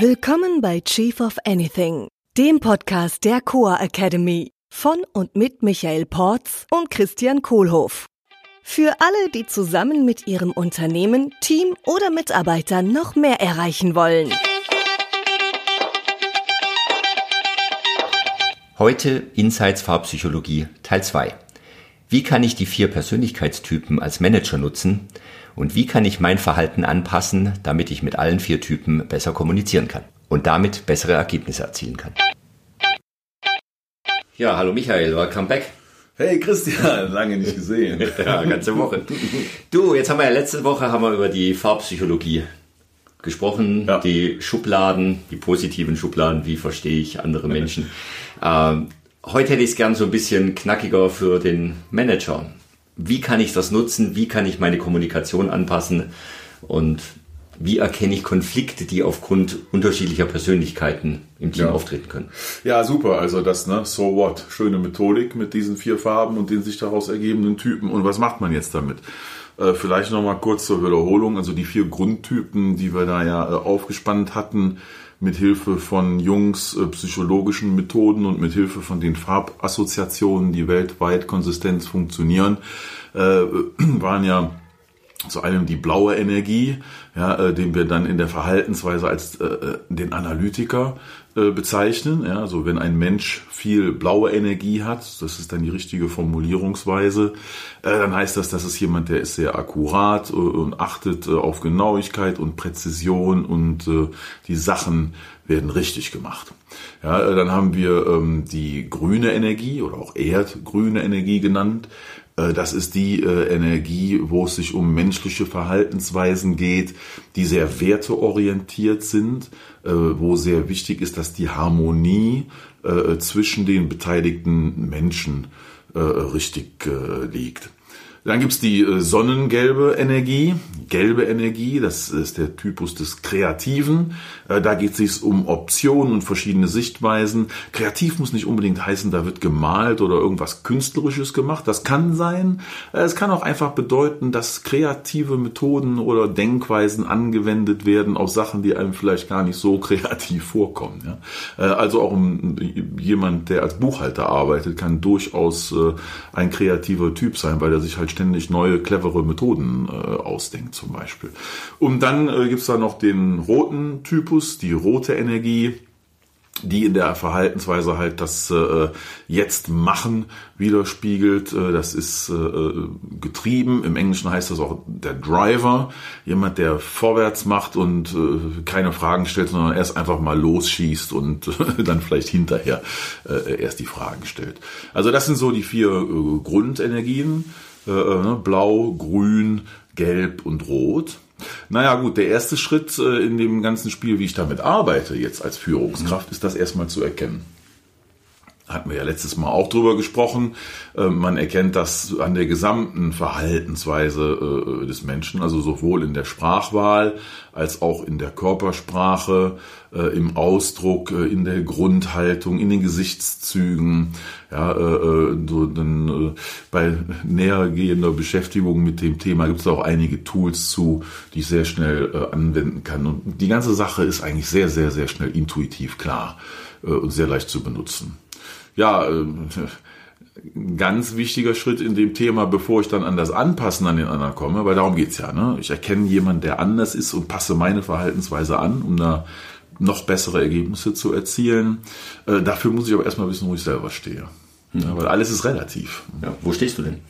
Willkommen bei Chief of Anything, dem Podcast der Coa Academy von und mit Michael Porz und Christian Kohlhoff. Für alle, die zusammen mit ihrem Unternehmen, Team oder Mitarbeitern noch mehr erreichen wollen. Heute Insights Farbpsychologie Teil 2. Wie kann ich die vier Persönlichkeitstypen als Manager nutzen und wie kann ich mein Verhalten anpassen, damit ich mit allen vier Typen besser kommunizieren kann und damit bessere Ergebnisse erzielen kann. Ja, hallo Michael, welcome back. Hey Christian, lange nicht gesehen. ja, ganze Woche. Du, jetzt haben wir ja letzte Woche haben wir über die Farbpsychologie gesprochen, ja. die Schubladen, die positiven Schubladen, wie verstehe ich andere Menschen. ähm, heute hätte ich es gern so ein bisschen knackiger für den Manager wie kann ich das nutzen, wie kann ich meine Kommunikation anpassen und wie erkenne ich Konflikte, die aufgrund unterschiedlicher Persönlichkeiten im Team ja. auftreten können? Ja, super. Also das, ne, so what? Schöne Methodik mit diesen vier Farben und den sich daraus ergebenden Typen. Und was macht man jetzt damit? Äh, vielleicht nochmal kurz zur Wiederholung. Also die vier Grundtypen, die wir da ja äh, aufgespannt hatten, mit Hilfe von Jungs äh, psychologischen Methoden und mit Hilfe von den Farbassoziationen, die weltweit konsistent funktionieren, äh, waren ja zu einem die blaue Energie, ja, äh, den wir dann in der Verhaltensweise als äh, äh den Analytiker äh, bezeichnen. Ja, also wenn ein Mensch viel blaue Energie hat, das ist dann die richtige Formulierungsweise, äh, dann heißt das, das ist jemand, der ist sehr akkurat äh, und achtet äh, auf Genauigkeit und Präzision und äh, die Sachen werden richtig gemacht. Ja, äh, dann haben wir ähm, die grüne Energie oder auch erdgrüne Energie genannt. Äh, das ist die äh, Energie, wo es sich um menschliche Verhaltensweisen geht, die sehr werteorientiert sind, äh, wo sehr wichtig ist, dass die Harmonie zwischen den beteiligten Menschen richtig liegt. Dann gibt's die äh, sonnengelbe Energie, gelbe Energie, das ist der Typus des Kreativen. Äh, da geht es sich um Optionen und verschiedene Sichtweisen. Kreativ muss nicht unbedingt heißen, da wird gemalt oder irgendwas Künstlerisches gemacht. Das kann sein. Äh, es kann auch einfach bedeuten, dass kreative Methoden oder Denkweisen angewendet werden auf Sachen, die einem vielleicht gar nicht so kreativ vorkommen. Also auch jemand, der als Buchhalter arbeitet, kann durchaus ein kreativer Typ sein, weil er sich halt ständig neue, clevere Methoden äh, ausdenkt zum Beispiel. Und dann äh, gibt's da noch den roten Typus, die rote Energie die in der Verhaltensweise halt das äh, jetzt machen widerspiegelt. Äh, das ist äh, getrieben. Im Englischen heißt das auch der Driver, jemand, der vorwärts macht und äh, keine Fragen stellt, sondern erst einfach mal losschießt und äh, dann vielleicht hinterher äh, erst die Fragen stellt. Also das sind so die vier äh, Grundenergien. Äh, äh, ne? Blau, Grün, Gelb und Rot. Naja gut, der erste Schritt äh, in dem ganzen Spiel, wie ich damit arbeite jetzt als Führungskraft, ist das erstmal zu erkennen hatten wir ja letztes Mal auch drüber gesprochen. Äh, man erkennt das an der gesamten Verhaltensweise äh, des Menschen, also sowohl in der Sprachwahl als auch in der Körpersprache, äh, im Ausdruck, in der Grundhaltung, in den Gesichtszügen. Ja, so dann bei nähergehender Beschäftigung mit dem Thema gibt es auch einige Tools zu, die ich sehr schnell anwenden kann. Und die ganze Sache ist eigentlich sehr, sehr, sehr schnell intuitiv klar und sehr leicht zu benutzen ja, äh, ganz wichtiger Schritt in dem Thema, bevor ich dann an das Anpassen an den anderen komme, weil darum geht's ja. Ne? Ich erkenne jemanden, der anders ist und passe meine Verhaltensweise an, um da noch bessere Ergebnisse zu erzielen. Äh, dafür muss ich aber erstmal wissen, wo ich selber stehe. Mhm. Ja, weil alles ist relativ. Ja, wo stehst du denn?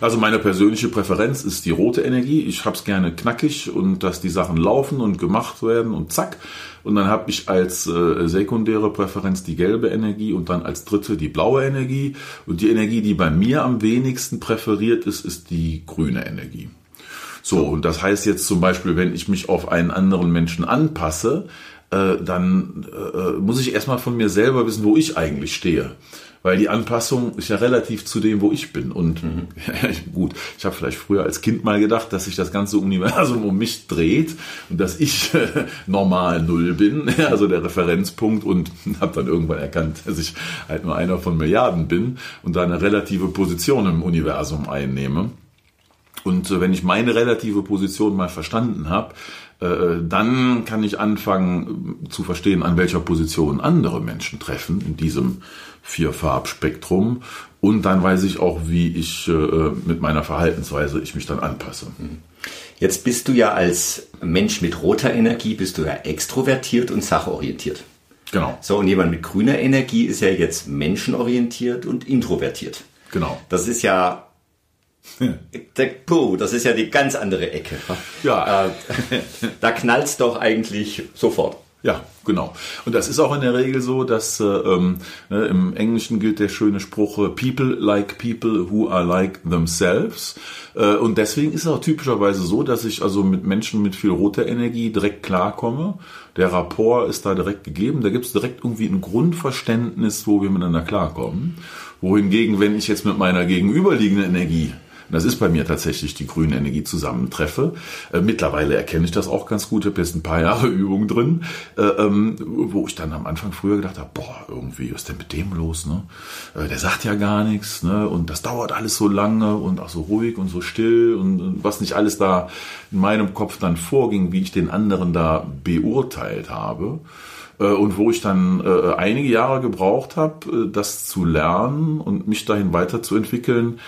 Also meine persönliche Präferenz ist die rote Energie. Ich hab's gerne knackig und dass die Sachen laufen und gemacht werden und zack. Und dann habe ich als äh, sekundäre Präferenz die gelbe Energie und dann als dritte die blaue Energie. Und die Energie, die bei mir am wenigsten präferiert ist, ist die grüne Energie. So, und das heißt jetzt zum Beispiel, wenn ich mich auf einen anderen Menschen anpasse, äh, dann äh, muss ich erstmal von mir selber wissen, wo ich eigentlich stehe weil die Anpassung ist ja relativ zu dem, wo ich bin. Und mhm. gut, ich habe vielleicht früher als Kind mal gedacht, dass sich das ganze Universum um mich dreht und dass ich äh, normal null bin, also der Referenzpunkt und habe dann irgendwann erkannt, dass ich halt nur einer von Milliarden bin und da eine relative Position im Universum einnehme. Und äh, wenn ich meine relative Position mal verstanden habe, äh, dann kann ich anfangen äh, zu verstehen, an welcher Position andere Menschen treffen in diesem Vierfarbspektrum. Und dann weiß ich auch, wie ich mit meiner Verhaltensweise ich mich dann anpasse. Mhm. Jetzt bist du ja als Mensch mit roter Energie, bist du ja extrovertiert und sachorientiert. Genau. So, und jemand mit grüner Energie ist ja jetzt menschenorientiert und introvertiert. Genau. Das ist ja Puh, das ist ja die ganz andere Ecke. Ja. Äh, da knallt's doch eigentlich sofort. Ja, genau. Und das ist auch in der Regel so, dass äh, ähm, ne, im Englischen gilt der schöne Spruch, äh, people like people who are like themselves. Äh, und deswegen ist es auch typischerweise so, dass ich also mit Menschen mit viel roter Energie direkt klarkomme. Der Rapport ist da direkt gegeben. Da gibt es direkt irgendwie ein Grundverständnis, wo wir miteinander klarkommen. Wohingegen, wenn ich jetzt mit meiner gegenüberliegenden Energie das ist bei mir tatsächlich die grüne Energie zusammentreffe. Äh, mittlerweile erkenne ich das auch ganz gut. Ich habe jetzt ein paar Jahre Übung drin, äh, ähm, wo ich dann am Anfang früher gedacht habe, boah, irgendwie, was ist denn mit dem los? Ne? Äh, der sagt ja gar nichts ne? und das dauert alles so lange und auch so ruhig und so still und, und was nicht alles da in meinem Kopf dann vorging, wie ich den anderen da beurteilt habe und wo ich dann äh, einige Jahre gebraucht habe, das zu lernen und mich dahin weiterzuentwickeln,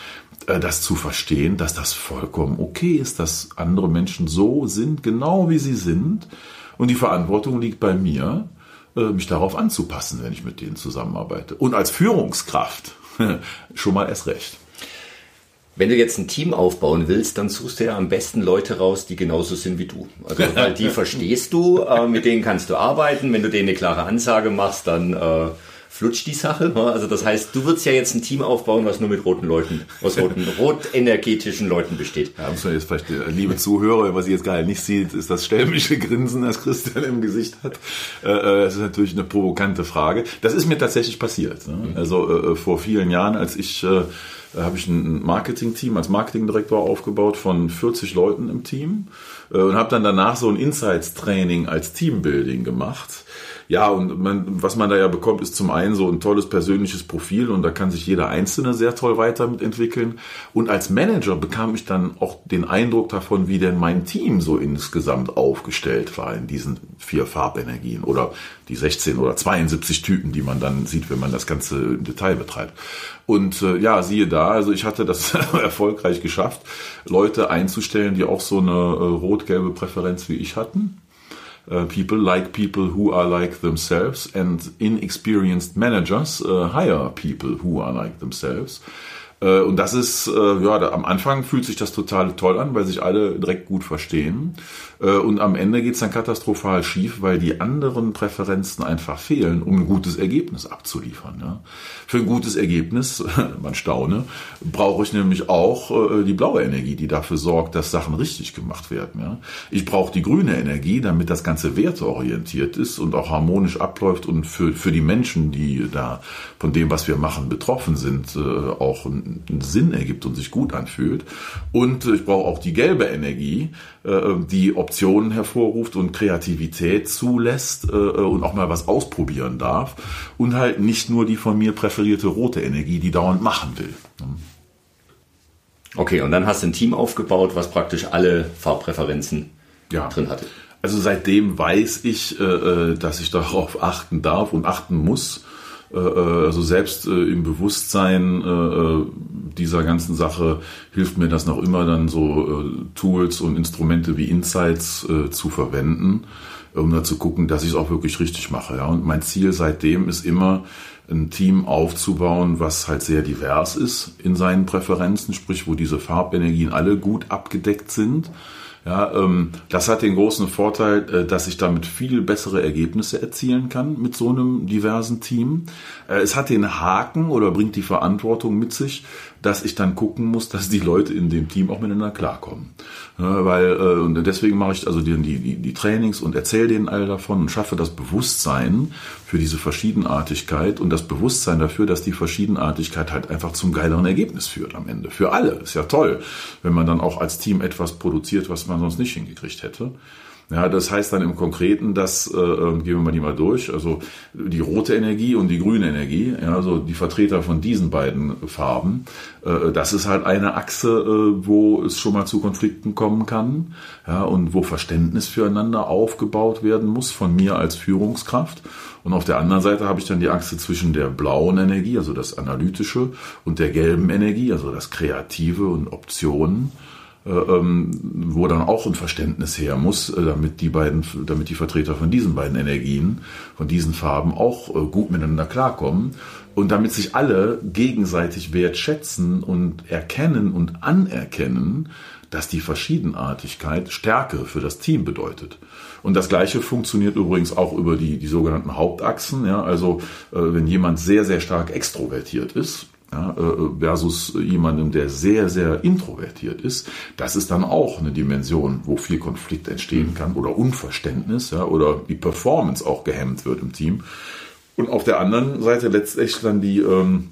das zu verstehen, dass das vollkommen okay ist, dass andere Menschen so sind, genau wie sie sind. Und die Verantwortung liegt bei mir, äh, mich darauf anzupassen, wenn ich mit denen zusammenarbeite. Und als Führungskraft schon mal erst recht. Wenn du jetzt ein Team aufbauen willst, dann suchst du ja am besten Leute raus, die genauso sind wie du. Also weil die verstehst du, äh, mit denen kannst du arbeiten. Wenn du denen eine klare Ansage machst, dann äh, flutscht die Sache. Also das heißt, du würdest ja jetzt ein Team aufbauen, was nur mit roten Leuten, aus roten, rotenergetischen Leuten besteht. Ja, muss man jetzt vielleicht, äh, liebe Zuhörer, was ihr jetzt gerade nicht sieht, ist das stämmische Grinsen, das Christian im Gesicht hat. Äh, äh, das ist natürlich eine provokante Frage. Das ist mir tatsächlich passiert. Ne? Mhm. Also vor vielen Jahren, als ich habe ich ein Marketing-Team als Marketingdirektor aufgebaut von 40 Leuten im Team und habe dann danach so ein Insights-Training als Teambuilding gemacht ja, und man, was man da ja bekommt, ist zum einen so ein tolles persönliches Profil und da kann sich jeder Einzelne sehr toll weiter mitentwickeln. Und als Manager bekam ich dann auch den Eindruck davon, wie denn mein Team so insgesamt aufgestellt war in diesen vier Farbenergien oder die 16 oder 72 Typen, die man dann sieht, wenn man das Ganze im Detail betreibt. Und äh, ja, siehe da, also ich hatte das erfolgreich geschafft, Leute einzustellen, die auch so eine äh, rot-gelbe Präferenz wie ich hatten uh, people like people who are like themselves and inexperienced managers uh, hire people who are like themselves. Äh, und das ist, äh, ja, am Anfang fühlt sich das total toll an, weil sich alle direkt gut verstehen. Äh, und am Ende geht's dann katastrophal schief, weil die anderen Präferenzen einfach fehlen, um ein gutes Ergebnis abzuliefern. Ja. Für ein gutes Ergebnis, man staune, brauche ich nämlich auch die blaue Energie, die dafür sorgt, dass Sachen richtig gemacht werden. Ich brauche die grüne Energie, damit das Ganze werteorientiert ist und auch harmonisch abläuft und für, für die Menschen, die da von dem, was wir machen, betroffen sind, auch ein Sinn ergibt und sich gut anfühlt. Und ich brauche auch die gelbe Energie, äh, die Optionen hervorruft und Kreativität zulässt äh, und auch mal was ausprobieren darf. Und halt nicht nur die von mir präferierte rote Energie, die dauernd machen will. Okay, und dann hast du ein Team aufgebaut, was praktisch alle Farbpräferenzen ja. drin hatte. Also seitdem weiß ich, äh, dass ich darauf achten darf und achten muss äh, äh, also selbst äh, im Bewusstsein dieser ganzen Sache hilft mir das noch immer dann so Tools und Instrumente wie Insights zu verwenden, um da zu gucken, dass ich es auch wirklich richtig mache. Ja. Und mein Ziel seitdem ist immer, ein Team aufzubauen, was halt sehr divers ist in seinen Präferenzen, sprich, wo diese Farbenergien alle gut abgedeckt sind ja, ähm, das hat den großen Vorteil, äh, dass ich damit viel bessere Ergebnisse erzielen kann mit so einem diversen Team. Äh, es hat den Haken oder bringt die Verantwortung mit sich, dass ich dann gucken muss, dass die Leute in dem Team auch miteinander klarkommen. Ja, weil äh, und deswegen mache ich also die, die, die Trainings und erzähle denen all davon und schaffe das Bewusstsein für diese Verschiedenartigkeit und das Bewusstsein dafür, dass die Verschiedenartigkeit halt einfach zum geileren Ergebnis führt am Ende. Für alle. Ist ja toll, wenn man dann auch als Team etwas produziert, was man sonst nicht hingekriegt hätte. Ja, das heißt dann im Konkreten, dass, äh, ähm, gehen wir mal die mal durch, also die rote Energie und die grüne Energie, ja, also die Vertreter von diesen beiden Farben, äh, das ist halt eine Achse, äh, wo es schon mal zu Konflikten kommen kann, ja, und wo Verständnis füreinander aufgebaut werden muss von mir als Führungskraft. Und auf der anderen Seite habe ich dann die Achse zwischen der blauen Energie, also das Analytische, und der gelben Energie, also das Kreative und Optionen. Äh, ähm, wo dann auch ein Verständnis her muss, äh, damit die beiden, damit die Vertreter von diesen beiden Energien, von diesen Farben auch äh, gut miteinander klarkommen und damit sich alle gegenseitig wertschätzen und erkennen und anerkennen, dass die Verschiedenartigkeit Stärke für das Team bedeutet. Und das Gleiche funktioniert übrigens auch über die, die sogenannten Hauptachsen. Ja, also äh, wenn jemand sehr, sehr stark extrovertiert ist, ja, äh, versus jemandem, der sehr, sehr introvertiert ist, das ist dann auch eine Dimension, wo viel Konflikt entstehen kann oder Unverständnis ja, oder die Performance auch gehemmt wird im Team. Und auf der anderen Seite letztlich dann die ähm,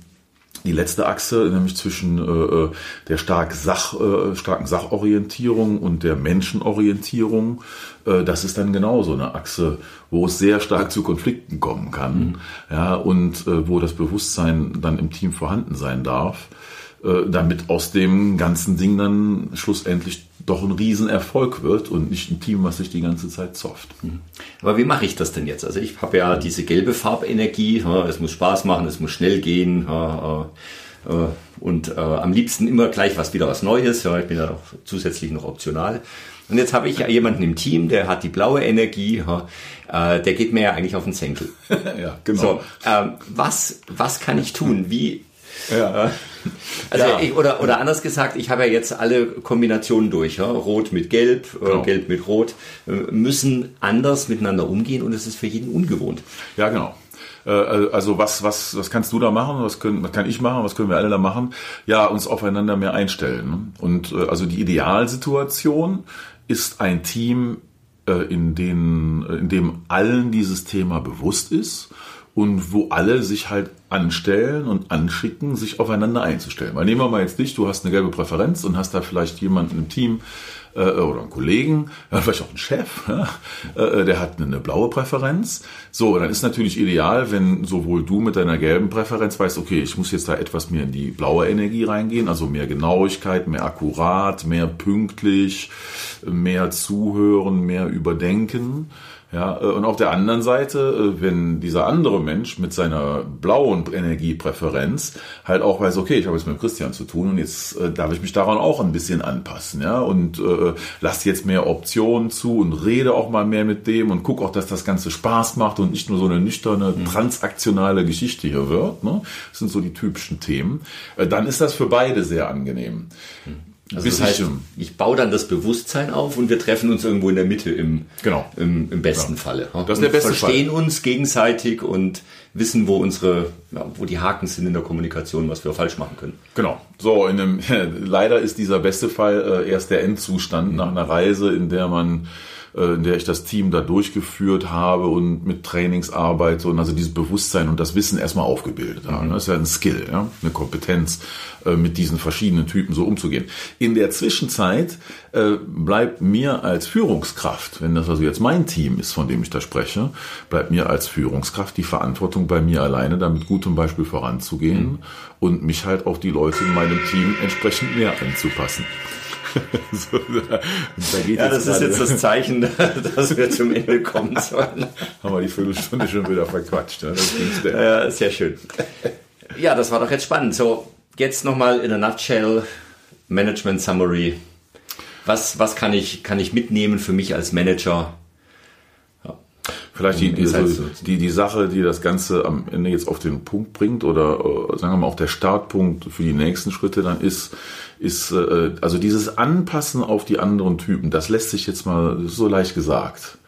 die letzte Achse, nämlich zwischen äh, äh, der stark Sach, äh, starken Sachorientierung und der Menschenorientierung, äh, das ist dann genauso eine Achse, wo es sehr stark zu Konflikten kommen kann, mhm. ja, und äh, wo das Bewusstsein dann im Team vorhanden sein darf, äh, damit aus dem ganzen Ding dann schlussendlich doch ein Riesenerfolg wird und nicht ein Team, was sich die ganze Zeit zofft. Mhm. Aber wie mache ich das denn jetzt? Also ich habe ja diese gelbe Farbenergie, es muss Spaß machen, es muss schnell gehen äh, und äh, am liebsten immer gleich was wieder was Neues. Ich bin ja noch zusätzlich noch optional. Und jetzt habe ich ja jemanden im Team, der hat die blaue Energie, der geht mir ja eigentlich auf den Senkel. ja, genau. So, ähm, was, was kann ich tun? Wie, ja. Also ja. ich, oder, oder anders gesagt, ich habe ja jetzt alle Kombinationen durch. Ja? Rot mit Gelb, äh, genau. Gelb mit Rot, äh, müssen anders miteinander umgehen und es ist für jeden ungewohnt. Ja, genau. Äh, also was, was, was kannst du da machen? Was, können, was kann ich machen? Was können wir alle da machen? Ja, uns aufeinander mehr einstellen. Ne? Und also die Idealsituation ist ein Team, in, den, in dem allen dieses Thema bewusst ist und wo alle sich halt anstellen und anschicken, sich aufeinander einzustellen. Weil nehmen wir mal jetzt dich, du hast eine gelbe Präferenz und hast da vielleicht jemanden im Team äh, oder einen Kollegen, äh, vielleicht auch einen Chef, äh, der hat eine blaue Präferenz. So, dann ist natürlich ideal, wenn sowohl du mit deiner gelben Präferenz weißt, okay, ich muss jetzt da etwas mehr in die blaue Energie reingehen, also mehr Genauigkeit, mehr akkurat, mehr pünktlich, mehr zuhören, mehr überdenken. Ja, äh, und auf der anderen Seite, äh, wenn dieser andere Mensch mit seiner blauen Energiepräferenz halt auch weiß, okay, ich habe jetzt mit Christian zu tun und jetzt äh, darf ich mich daran auch ein bisschen anpassen, ja, und äh, lass jetzt mehr Optionen zu und rede auch mal mehr mit dem und guck auch, dass das Ganze Spaß macht und nicht nur so eine nüchterne, mhm. transaktionale Geschichte hier wird. Ne? Das sind so die typischen Themen. Äh, dann ist das für beide sehr angenehm. Mhm. Also das heißt, ich baue dann das Bewusstsein auf und wir treffen uns irgendwo in der Mitte im, genau. im, im besten genau. Falle. Das ist der beste verstehen Fall. uns gegenseitig und wissen, wo unsere, ja, wo die Haken sind in der Kommunikation, was wir falsch machen können. Genau. So, in einem, leider ist dieser beste Fall äh, erst der Endzustand nach einer Reise, in der man in der ich das Team da durchgeführt habe und mit Trainings arbeite und also dieses Bewusstsein und das Wissen erstmal aufgebildet habe. Mhm. Das ist ja ein Skill, ja? eine Kompetenz, äh, mit diesen verschiedenen Typen so umzugehen. In der Zwischenzeit äh, bleibt mir als Führungskraft, wenn das also jetzt mein Team ist, von dem ich da spreche, bleibt mir als Führungskraft die Verantwortung bei mir alleine, damit gutem Beispiel voranzugehen mhm. und mich halt auf die Leute in meinem Team entsprechend mehr anzupassen. so, da, da ja, das ist jetzt das Zeichen, dass wir zum Ende kommen sollen. Haben wir die Viertelstunde schon wieder verquatscht. Ja, ja, sehr schön. Ja, das war doch jetzt spannend. So, jetzt nochmal in a nutshell, Management Summary. Was, was kann, ich, kann ich mitnehmen für mich als Manager? Vielleicht die, die, so, die, die Sache, die das Ganze am Ende jetzt auf den Punkt bringt oder äh, sagen wir mal auch der Startpunkt für die nächsten Schritte dann ist, ist äh, also dieses Anpassen auf die anderen Typen, das lässt sich jetzt mal so leicht gesagt.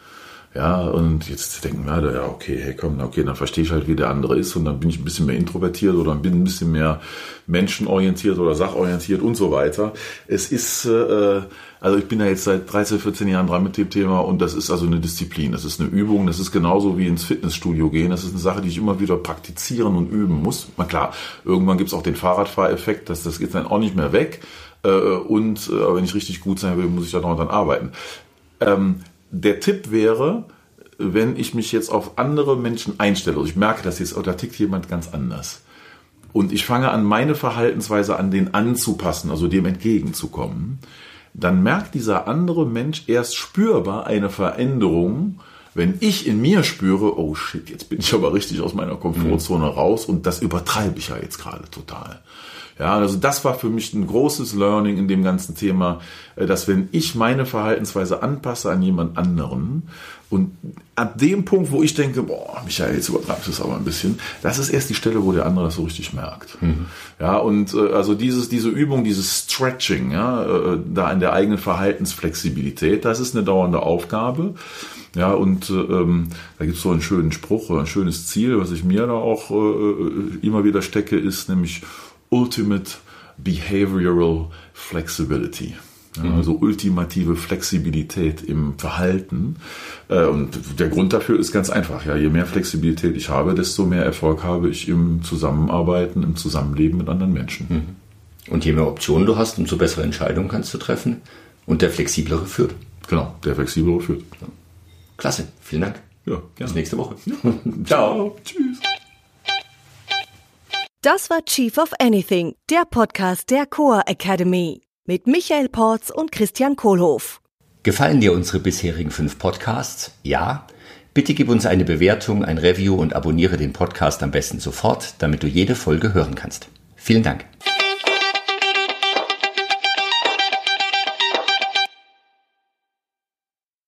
Ja, und jetzt denken wir, ja, okay, hey, komm, okay, dann verstehe ich halt, wie der andere ist und dann bin ich ein bisschen mehr introvertiert oder bin ein bisschen mehr menschenorientiert oder sachorientiert und so weiter. Es ist, äh, also ich bin ja jetzt seit 13, 14 Jahren dran mit dem Thema und das ist also eine Disziplin, das ist eine Übung, das ist genauso wie ins Fitnessstudio gehen, das ist eine Sache, die ich immer wieder praktizieren und üben muss. Na klar, irgendwann gibt's auch den Fahrradfahreffekt, das, das geht dann auch nicht mehr weg. Äh, und äh, wenn ich richtig gut sein will, muss ich da noch dran arbeiten. Ähm, der Tipp wäre, wenn ich mich jetzt auf andere Menschen einstelle, also ich merke, dass jetzt, oh, da tickt jemand ganz anders. Und ich fange an, meine Verhaltensweise an den anzupassen, also dem entgegenzukommen, dann merkt dieser andere Mensch erst spürbar eine Veränderung, wenn ich in mir spüre, oh shit, jetzt bin ich aber richtig aus meiner Komfortzone raus und das übertreibe ich ja jetzt gerade total. Ja, also das war für mich ein großes Learning in dem ganzen Thema, äh, dass wenn ich meine Verhaltensweise anpasse an jemand anderen und an dem Punkt, wo ich denke, boah, Michael, jetzt übertreibst du es aber ein bisschen, das ist erst die Stelle, wo der andere das so richtig merkt. Mhm. Ja, und äh, also dieses, diese Übung, dieses Stretching, ja, äh, da in der eigenen Verhaltensflexibilität, das ist eine dauernde Aufgabe. Ja, und ähm, da gibt es so einen schönen Spruch ein schönes Ziel, was ich mir da auch äh, immer wieder stecke, ist nämlich Ultimate Behavioral Flexibility. Ja, mhm. also ultimative Flexibilität im Verhalten. Äh, und der Grund dafür ist ganz einfach. Ja, je mehr Flexibilität ich habe, desto mehr Erfolg habe ich im Zusammenarbeiten, im Zusammenleben mit anderen Menschen. Mhm. Und je mehr Optionen du hast, umso bessere Entscheidungen kannst du treffen. Und der flexiblere führt. Genau, der flexiblere führt. Klasse, vielen Dank. Ja, gerne. Bis nächste Woche. Ciao. Tschüss. Das war Chief of Anything, der Podcast der Coa Academy mit Michael Porz und Christian Kohlhoff. Gefallen dir unsere bisherigen fünf Podcasts? Ja? Bitte gib uns eine Bewertung, ein Review und abonniere den Podcast am besten sofort, damit du jede Folge hören kannst. Vielen Dank.